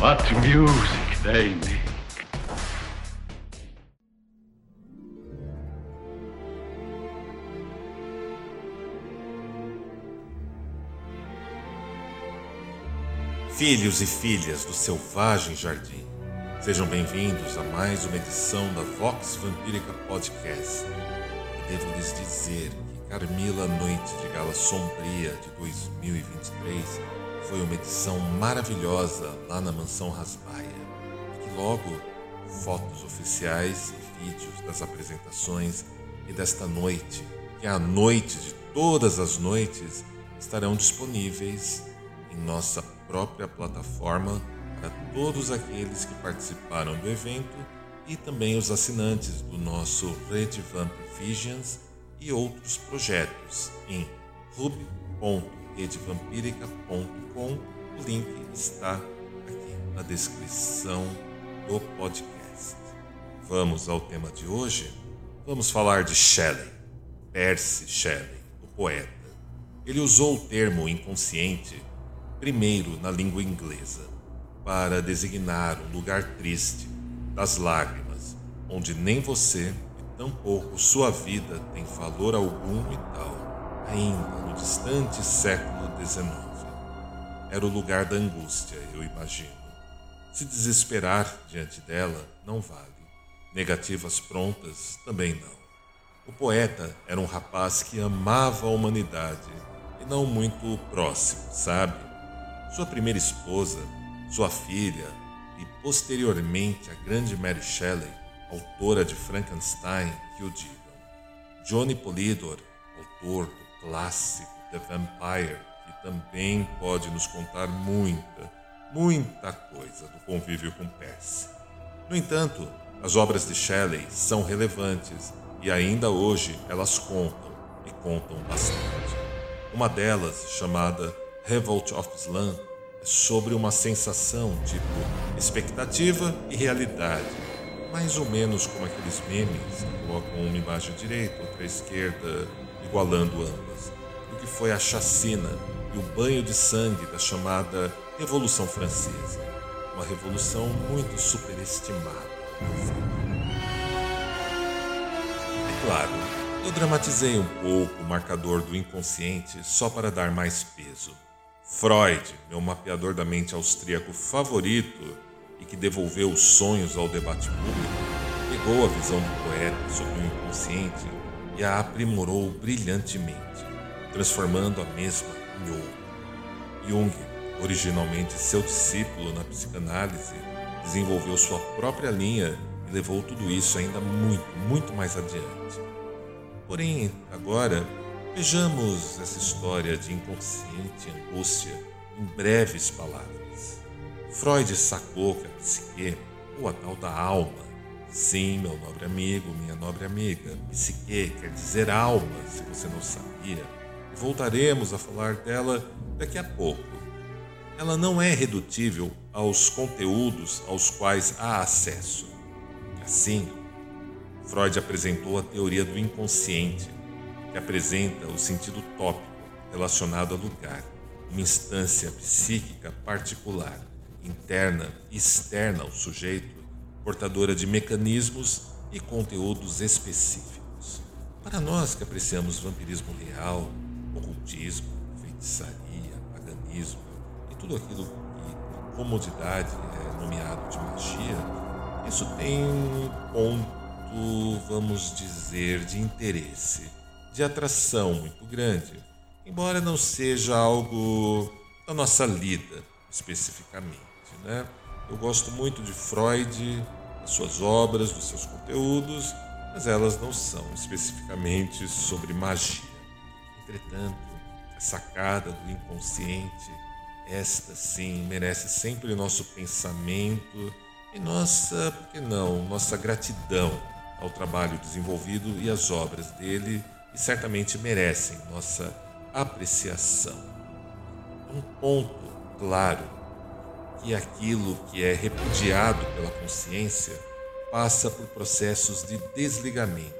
What music they make. Filhos e filhas do selvagem jardim, sejam bem-vindos a mais uma edição da Vox Vampírica Podcast. E devo lhes dizer que Carmila Noite de Gala Sombria de 2023 foi uma edição maravilhosa lá na Mansão Rasbaia. E logo fotos oficiais e vídeos das apresentações e desta noite, que é a noite de todas as noites, estarão disponíveis em nossa própria plataforma para todos aqueles que participaram do evento e também os assinantes do nosso Red Vamp Visions e outros projetos em hub.redevampirica.com. O link está aqui na descrição do podcast. Vamos ao tema de hoje? Vamos falar de Shelley, Percy Shelley, o poeta. Ele usou o termo inconsciente primeiro na língua inglesa, para designar um lugar triste, das lágrimas, onde nem você e tampouco sua vida tem valor algum e tal, ainda no distante século XIX. Era o lugar da angústia, eu imagino. Se desesperar diante dela não vale. Negativas prontas também não. O poeta era um rapaz que amava a humanidade e não muito próximo, sabe? sua primeira esposa, sua filha e posteriormente a grande Mary Shelley, autora de Frankenstein, que o digam. Johnny Polidor, autor do clássico The Vampire, que também pode nos contar muita, muita coisa do convívio com Percy. No entanto, as obras de Shelley são relevantes e ainda hoje elas contam e contam bastante. Uma delas, chamada Revolt of Slam é sobre uma sensação tipo expectativa e realidade. Mais ou menos como aqueles memes que colocam uma imagem direita, outra esquerda, igualando ambas. O que foi a chacina e o banho de sangue da chamada Revolução Francesa. Uma revolução muito superestimada. É claro, eu dramatizei um pouco o marcador do inconsciente só para dar mais peso. Freud, meu mapeador da mente austríaco favorito e que devolveu os sonhos ao debate público, pegou a visão do poeta sobre o inconsciente e a aprimorou brilhantemente, transformando a mesma em outro. Jung, originalmente seu discípulo na psicanálise, desenvolveu sua própria linha e levou tudo isso ainda muito, muito mais adiante. Porém, agora Vejamos essa história de inconsciente angústia em breves palavras. Freud sacou que a psique, ou a tal da alma, sim, meu nobre amigo, minha nobre amiga, psique quer dizer alma, se você não sabia, voltaremos a falar dela daqui a pouco. Ela não é redutível aos conteúdos aos quais há acesso. Assim, Freud apresentou a teoria do inconsciente que apresenta o sentido tópico relacionado a lugar, uma instância psíquica particular, interna e externa ao sujeito, portadora de mecanismos e conteúdos específicos. Para nós que apreciamos vampirismo real, ocultismo, feitiçaria, paganismo e tudo aquilo que com comodidade é nomeado de magia, isso tem um ponto, vamos dizer, de interesse de atração muito grande, embora não seja algo da nossa lida especificamente. Né? Eu gosto muito de Freud, das suas obras, dos seus conteúdos, mas elas não são especificamente sobre magia. Entretanto, a sacada do inconsciente esta sim merece sempre nosso pensamento e nossa, por que não, nossa gratidão ao trabalho desenvolvido e às obras dele e certamente merecem nossa apreciação. Um ponto claro que aquilo que é repudiado pela consciência passa por processos de desligamento,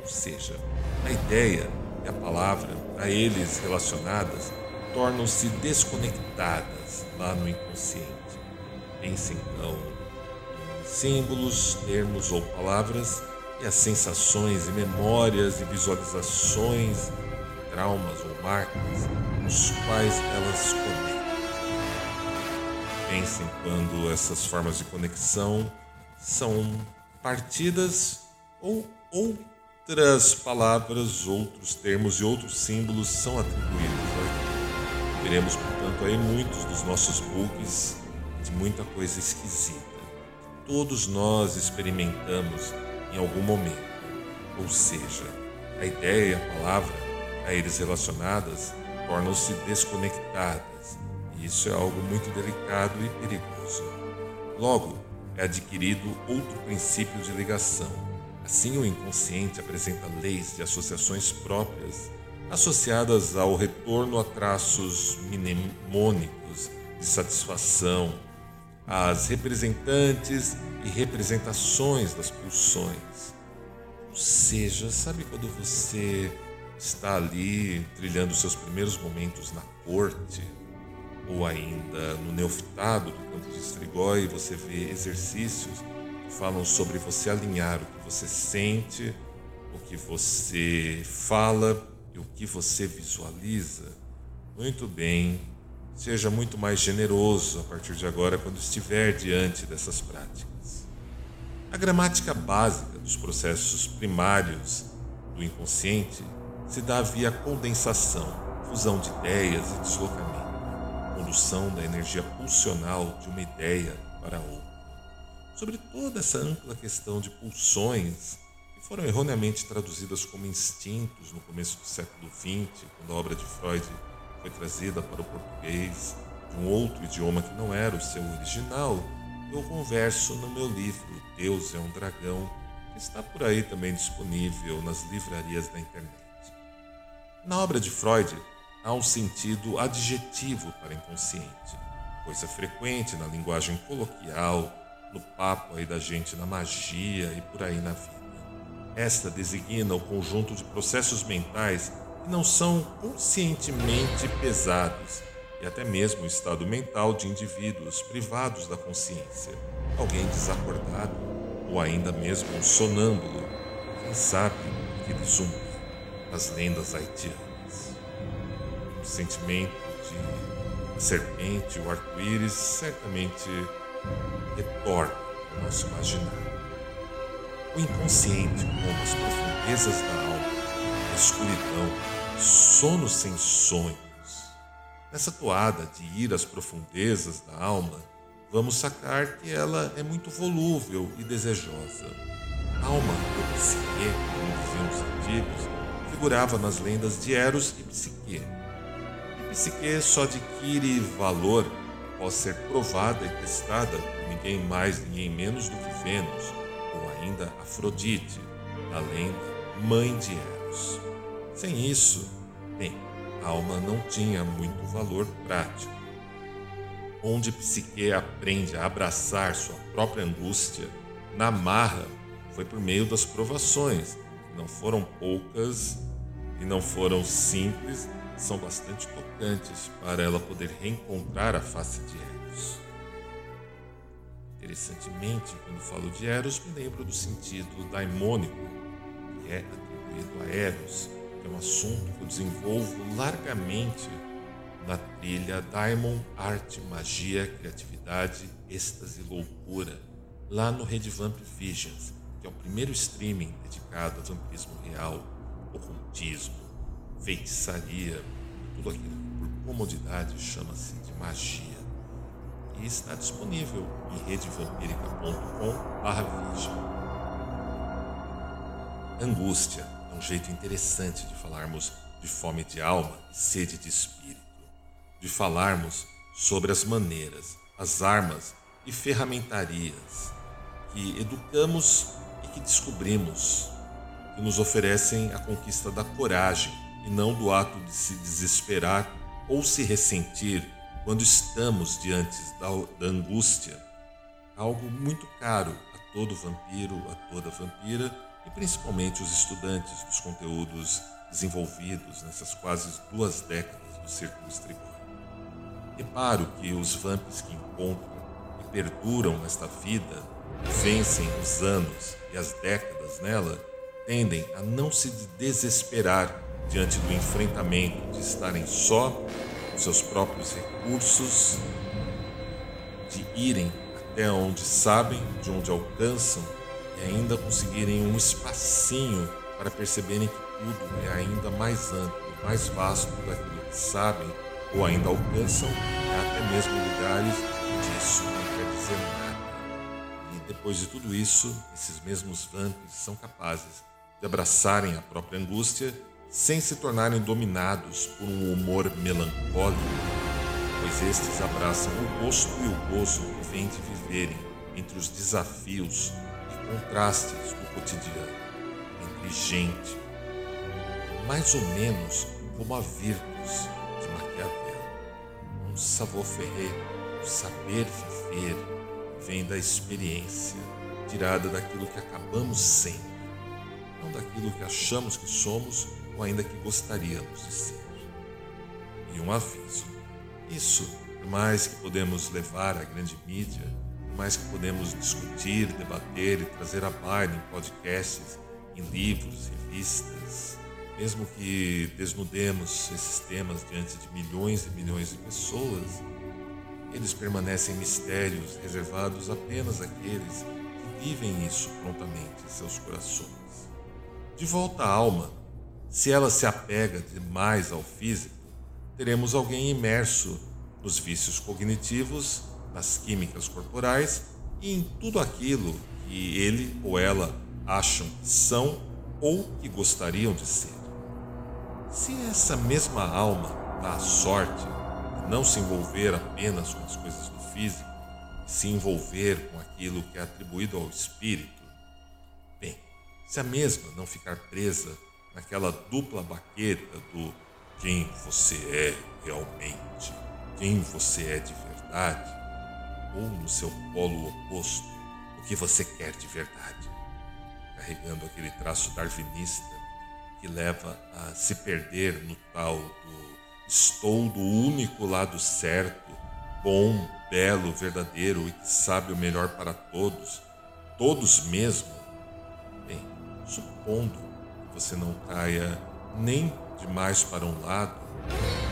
ou seja, a ideia e a palavra a eles relacionadas tornam-se desconectadas lá no inconsciente. Pense então em símbolos, termos ou palavras e as sensações e memórias e visualizações, traumas ou marcas nos quais elas conectam. Pensem quando essas formas de conexão são partidas ou outras palavras, outros termos e outros símbolos são atribuídos. Veremos, portanto, aí muitos dos nossos bugs de muita coisa esquisita. Todos nós experimentamos em algum momento. Ou seja, a ideia e a palavra a eles relacionadas tornam-se desconectadas. Isso é algo muito delicado e perigoso. Logo, é adquirido outro princípio de ligação. Assim, o inconsciente apresenta leis de associações próprias associadas ao retorno a traços mnemônicos de satisfação, às representantes e representações das pulsões. Ou seja, sabe quando você está ali trilhando seus primeiros momentos na corte? Ou ainda no neofitado do campo de Estrigói, você vê exercícios que falam sobre você alinhar o que você sente, o que você fala e o que você visualiza. Muito bem, seja muito mais generoso a partir de agora quando estiver diante dessas práticas. A gramática básica dos processos primários do inconsciente se dá via condensação, fusão de ideias e deslocamento condução da energia pulsional de uma ideia para outra. Sobre toda essa ampla questão de pulsões, que foram erroneamente traduzidas como instintos no começo do século XX, quando a obra de Freud foi trazida para o português de um outro idioma que não era o seu original, eu converso no meu livro Deus é um Dragão, que está por aí também disponível nas livrarias da internet. Na obra de Freud, há um sentido adjetivo para inconsciente, coisa frequente na linguagem coloquial, no papo aí da gente na magia e por aí na vida. Esta designa o conjunto de processos mentais que não são conscientemente pesados e até mesmo o estado mental de indivíduos privados da consciência, alguém desacordado ou ainda mesmo um sonâmbulo, quem sabe aquele zumbi, as lendas haitianas sentimento de serpente, o arco-íris, certamente retorna ao nosso imaginário. O inconsciente, como as profundezas da alma, a escuridão, sono sem sonhos. Nessa toada de ir às profundezas da alma, vamos sacar que ela é muito volúvel e desejosa. A alma do psique, como diziam os antigos, figurava nas lendas de Eros e Psique, psique só adquire valor após ser provada e testada por ninguém mais, ninguém menos do que Vênus, ou ainda Afrodite, além mãe de Eros. Sem isso, bem, a alma não tinha muito valor prático. Onde Psique aprende a abraçar sua própria angústia, na marra, foi por meio das provações, que não foram poucas e não foram simples são bastante tocantes para ela poder reencontrar a face de Eros. Interessantemente, quando falo de Eros, me lembro do sentido daimônico, que é atribuído a Eros, que é um assunto que eu desenvolvo largamente na trilha Daimon Arte, Magia, Criatividade, Êxtase e Loucura, lá no Red Vamp Visions, que é o primeiro streaming dedicado a vampirismo real, ocultismo, feitiçaria, tudo aquilo por comodidade chama-se de magia. E está disponível em redevampírica.com.br. Angústia é um jeito interessante de falarmos de fome de alma e sede de espírito, de falarmos sobre as maneiras, as armas e ferramentarias que educamos e que descobrimos, que nos oferecem a conquista da coragem e não do ato de se desesperar ou se ressentir quando estamos diante da, da angústia. Algo muito caro a todo vampiro, a toda vampira e principalmente os estudantes dos conteúdos desenvolvidos nessas quase duas décadas do Círculo Estrigói. Reparo que os vampiros que encontram e perduram nesta vida, vencem os anos e as décadas nela, tendem a não se desesperar diante do enfrentamento de estarem só com seus próprios recursos, de irem até onde sabem, de onde alcançam e ainda conseguirem um espacinho para perceberem que tudo é ainda mais amplo, mais vasto daquilo que sabem ou ainda alcançam até mesmo lugares onde isso não quer dizer nada. E depois de tudo isso, esses mesmos vampiros são capazes de abraçarem a própria angústia sem se tornarem dominados por um humor melancólico, pois estes abraçam o gosto e o gozo que vem de viverem entre os desafios e contrastes do cotidiano, entre gente, mais ou menos como a Virtus de Maquiavel. Um savoir-faire, um saber viver, vem da experiência, tirada daquilo que acabamos sendo, não daquilo que achamos que somos ou ainda que gostaríamos de ser. E um aviso: isso, por mais que podemos levar à grande mídia, por mais que podemos discutir, debater e trazer à baila em podcasts, em livros, revistas, mesmo que desnudemos esses temas diante de milhões e milhões de pessoas, eles permanecem mistérios reservados apenas àqueles que vivem isso prontamente em seus corações. De volta à alma, se ela se apega demais ao físico, teremos alguém imerso nos vícios cognitivos, nas químicas corporais e em tudo aquilo que ele ou ela acham que são ou que gostariam de ser. Se essa mesma alma dá a sorte de não se envolver apenas com as coisas do físico, e se envolver com aquilo que é atribuído ao espírito, bem, se a mesma não ficar presa naquela dupla baqueta do quem você é realmente, quem você é de verdade, ou no seu polo oposto, o que você quer de verdade, carregando aquele traço darwinista que leva a se perder no tal do estou do único lado certo, bom, belo, verdadeiro e que sabe o melhor para todos, todos mesmo. Bem, supondo você não caia nem demais para um lado,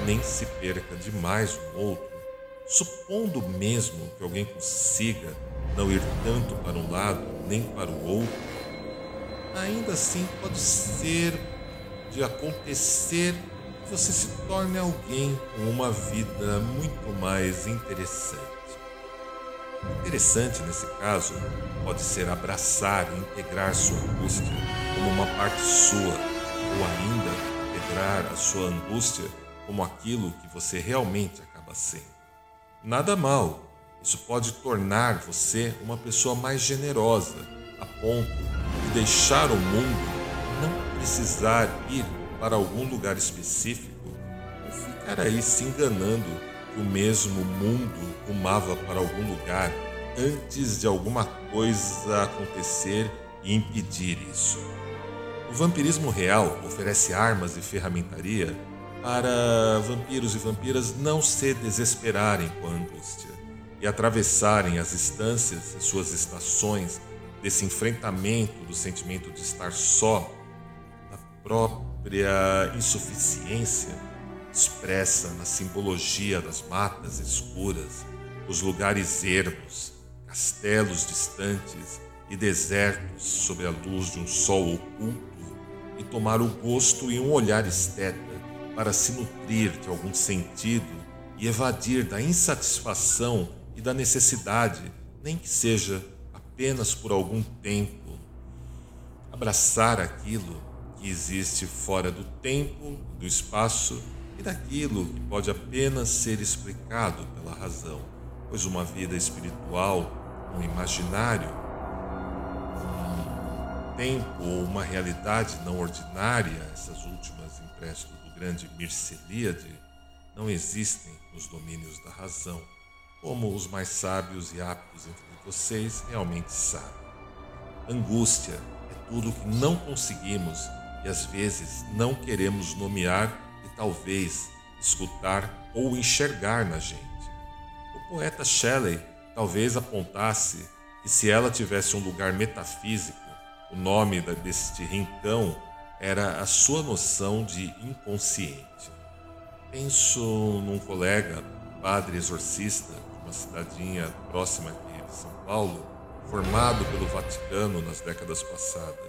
nem se perca demais no outro, supondo mesmo que alguém consiga não ir tanto para um lado nem para o outro, ainda assim pode ser de acontecer que você se torne alguém com uma vida muito mais interessante. Interessante nesse caso pode ser abraçar e integrar sua angústia como uma parte sua, ou ainda integrar a sua angústia como aquilo que você realmente acaba sendo. Nada mal, isso pode tornar você uma pessoa mais generosa, a ponto de deixar o mundo não precisar ir para algum lugar específico ou ficar aí se enganando o mesmo mundo rumava para algum lugar antes de alguma coisa acontecer e impedir isso. Vampirismo real oferece armas e ferramentaria para vampiros e vampiras não se desesperarem com a angústia e atravessarem as instâncias e suas estações desse enfrentamento do sentimento de estar só, da própria insuficiência expressa na simbologia das matas escuras, os lugares ermos, castelos distantes e desertos sob a luz de um sol oculto, e tomar o gosto e um olhar esteta para se nutrir de algum sentido e evadir da insatisfação e da necessidade, nem que seja apenas por algum tempo. Abraçar aquilo que existe fora do tempo, do espaço e daquilo que pode apenas ser explicado pela razão, pois uma vida espiritual, um imaginário, tempo ou uma realidade não ordinária, essas últimas empréstimos do grande Mircelíade, não existem nos domínios da razão, como os mais sábios e aptos entre vocês realmente sabem. Angústia é tudo que não conseguimos e às vezes não queremos nomear e talvez escutar ou enxergar na gente. O poeta Shelley talvez apontasse que se ela tivesse um lugar metafísico, o nome deste rincão era a sua noção de inconsciente. Penso num colega, padre exorcista, de uma cidadinha próxima aqui de São Paulo, formado pelo Vaticano nas décadas passadas.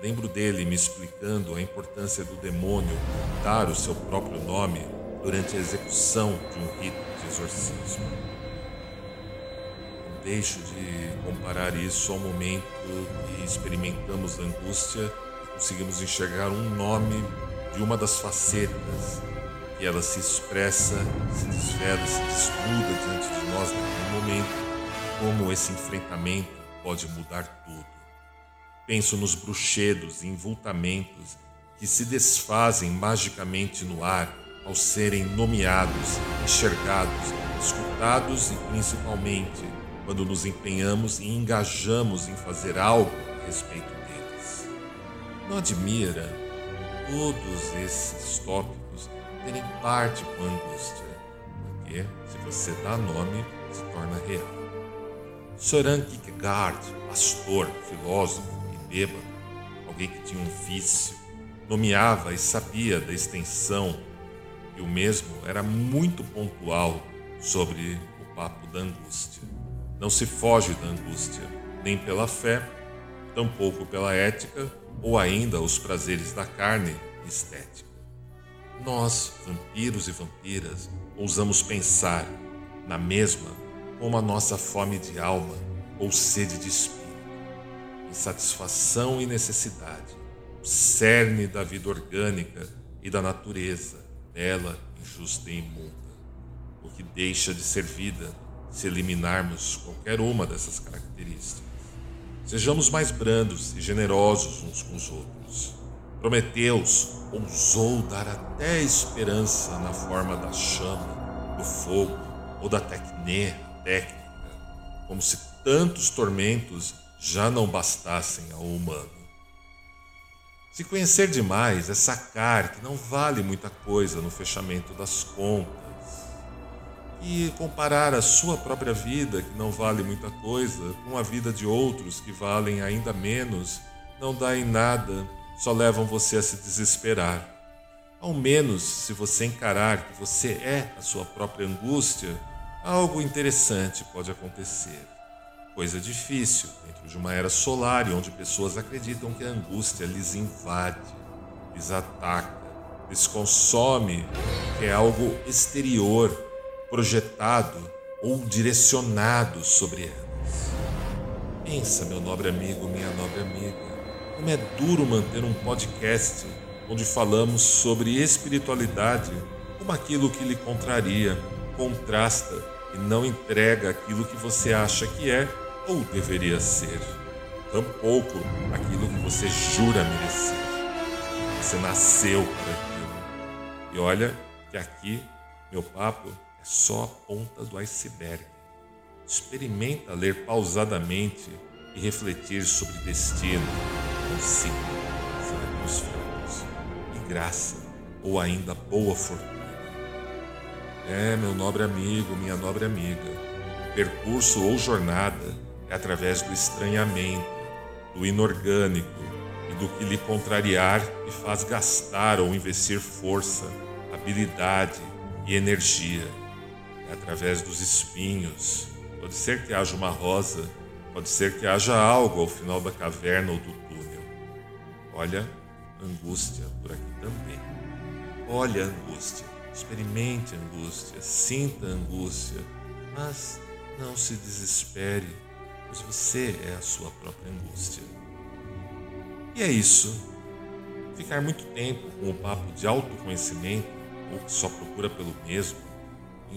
Lembro dele me explicando a importância do demônio dar o seu próprio nome durante a execução de um rito de exorcismo. Deixo de comparar isso ao momento que experimentamos angústia e conseguimos enxergar um nome de uma das facetas que ela se expressa, se desvela, se desnuda diante de nós naquele momento, como esse enfrentamento pode mudar tudo. Penso nos bruxedos e invultamentos que se desfazem magicamente no ar ao serem nomeados, enxergados, escutados e principalmente quando nos empenhamos e engajamos em fazer algo a respeito deles. Não admira todos esses tópicos terem parte com angústia, porque se você dá nome, se torna real. Soran Kierkegaard, pastor, filósofo e bêbado, alguém que tinha um vício, nomeava e sabia da extensão e o mesmo era muito pontual sobre o papo da angústia. Não se foge da angústia, nem pela fé, tampouco pela ética ou ainda os prazeres da carne estética. Nós, vampiros e vampiras, ousamos pensar na mesma como a nossa fome de alma ou sede de espírito, insatisfação e necessidade, o cerne da vida orgânica e da natureza, dela injusta e imunda, o que deixa de ser vida se eliminarmos qualquer uma dessas características. Sejamos mais brandos e generosos uns com os outros. Prometeus ousou dar até esperança na forma da chama, do fogo ou da tecné, técnica, como se tantos tormentos já não bastassem ao humano. Se conhecer demais é sacar que não vale muita coisa no fechamento das contas. E comparar a sua própria vida, que não vale muita coisa, com a vida de outros que valem ainda menos, não dá em nada, só levam você a se desesperar. Ao menos, se você encarar que você é a sua própria angústia, algo interessante pode acontecer. Coisa difícil dentro de uma era solar onde pessoas acreditam que a angústia lhes invade, lhes ataca, lhes consome, que é algo exterior, projetado ou direcionado sobre elas. Pensa, meu nobre amigo, minha nobre amiga, como é duro manter um podcast onde falamos sobre espiritualidade como aquilo que lhe contraria, contrasta e não entrega aquilo que você acha que é ou deveria ser. Tampouco aquilo que você jura merecer. Você nasceu para aquilo. E olha que aqui meu papo é só a ponta do iceberg. Experimenta ler pausadamente e refletir sobre destino, consigo, circunstâncias e graça, ou ainda boa fortuna. É, meu nobre amigo, minha nobre amiga, percurso ou jornada é através do estranhamento, do inorgânico e do que lhe contrariar e faz gastar ou investir força, habilidade e energia. Através dos espinhos. Pode ser que haja uma rosa, pode ser que haja algo ao final da caverna ou do túnel. Olha, angústia por aqui também. Olha, angústia Experimente angústia, sinta angústia, mas não se desespere, pois você é a sua própria angústia. E é isso. Ficar muito tempo com o papo de autoconhecimento ou que só procura pelo mesmo,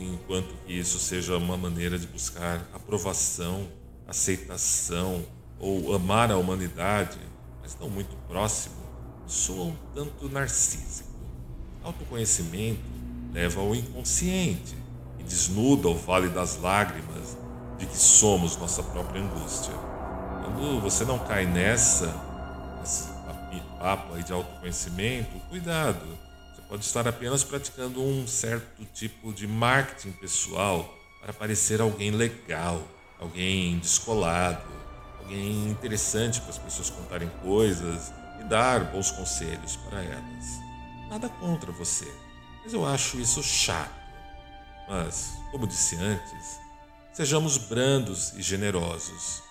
enquanto que isso seja uma maneira de buscar aprovação, aceitação ou amar a humanidade, mas não muito próximo, soa um tanto narcísico. Autoconhecimento leva ao inconsciente e desnuda o vale das lágrimas de que somos nossa própria angústia. Quando você não cai nessa, nesse papo aí de autoconhecimento, cuidado. Pode estar apenas praticando um certo tipo de marketing pessoal para parecer alguém legal, alguém descolado, alguém interessante para as pessoas contarem coisas e dar bons conselhos para elas. Nada contra você, mas eu acho isso chato. Mas, como disse antes, sejamos brandos e generosos.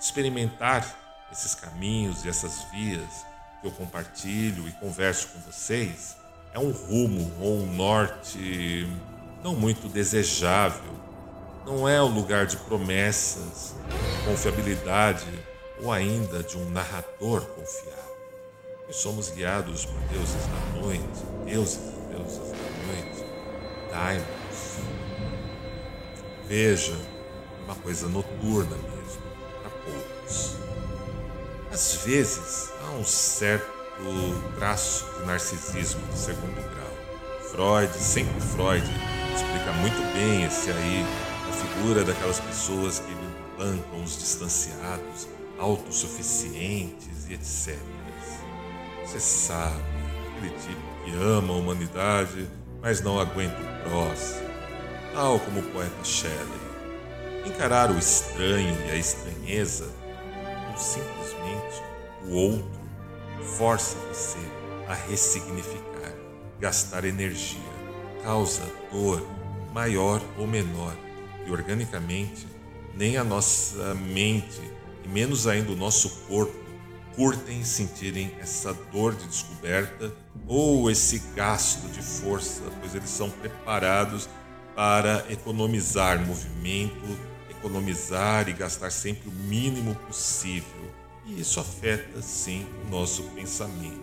Experimentar esses caminhos e essas vias que eu compartilho e converso com vocês é um rumo ou um norte não muito desejável. Não é o lugar de promessas, confiabilidade ou ainda de um narrador confiável. Somos guiados por deuses da noite, deuses e deusas da noite, daimons. Veja, uma coisa noturna mesmo, para poucos. Às vezes há um certo traço de narcisismo de segundo grau. Freud, sempre Freud, explica muito bem esse aí, a figura daquelas pessoas que bancam os distanciados, autossuficientes e etc. Você sabe, aquele tipo que ama a humanidade, mas não aguenta o próximo, tal como o poeta Shelley. Encarar o estranho e a estranheza simplesmente o outro força você a ressignificar, gastar energia, causa dor maior ou menor e organicamente nem a nossa mente e menos ainda o nosso corpo curtem sentirem essa dor de descoberta ou esse gasto de força, pois eles são preparados para economizar movimento, economizar e gastar sempre o mínimo possível. E isso afeta sim o nosso pensamento.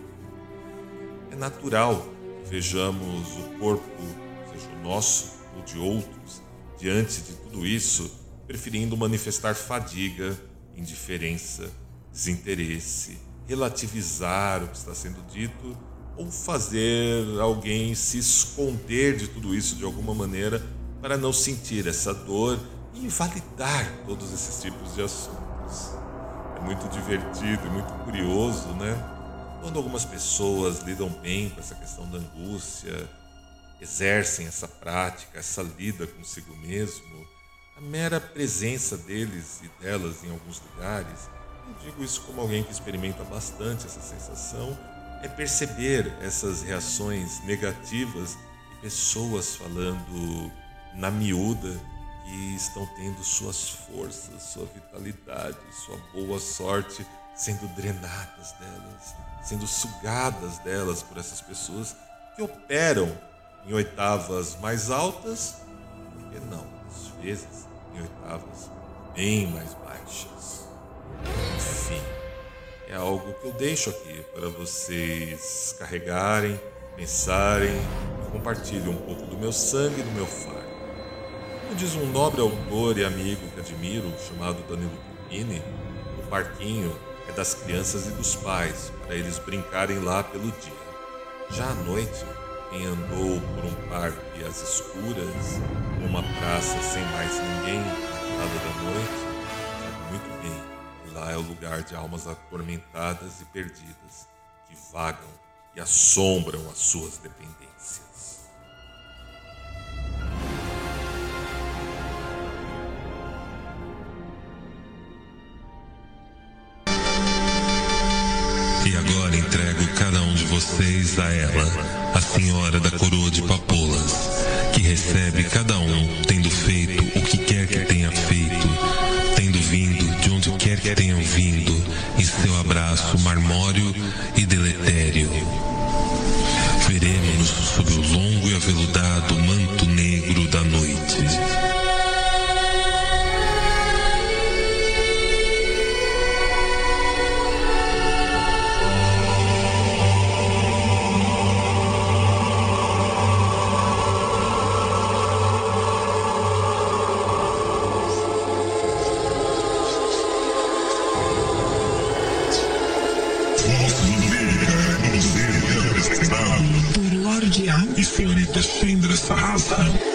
É natural que vejamos o corpo, seja o nosso ou de outros, diante de tudo isso, preferindo manifestar fadiga, indiferença, desinteresse, relativizar o que está sendo dito ou fazer alguém se esconder de tudo isso de alguma maneira para não sentir essa dor invalidar todos esses tipos de assuntos. É muito divertido e muito curioso, né? Quando algumas pessoas lidam bem com essa questão da angústia, exercem essa prática, essa lida consigo mesmo, a mera presença deles e delas em alguns lugares, eu digo isso como alguém que experimenta bastante essa sensação, é perceber essas reações negativas e pessoas falando na miúda que estão tendo suas forças, sua vitalidade, sua boa sorte sendo drenadas delas, sendo sugadas delas por essas pessoas que operam em oitavas mais altas, porque não, às vezes em oitavas bem mais baixas. Enfim, é algo que eu deixo aqui para vocês carregarem, pensarem e compartilhem um pouco do meu sangue e do meu faro. Diz um nobre autor e amigo que admiro, chamado Danilo Pupini, o parquinho é das crianças e dos pais, para eles brincarem lá pelo dia. Já à noite, quem andou por um parque às escuras, numa praça sem mais ninguém, na da noite, sabe muito bem lá é o lugar de almas atormentadas e perdidas, que vagam e assombram as suas dependências. Agora entrego cada um de vocês a ela, a senhora da coroa de papoulas, que recebe cada um tendo feito o que quer que tenha feito, tendo vindo de onde quer que tenham vindo, em seu abraço marmório e deletério. Veremos-nos sob o longo e aveludado manto que há e senhorita Chandra Sahasram.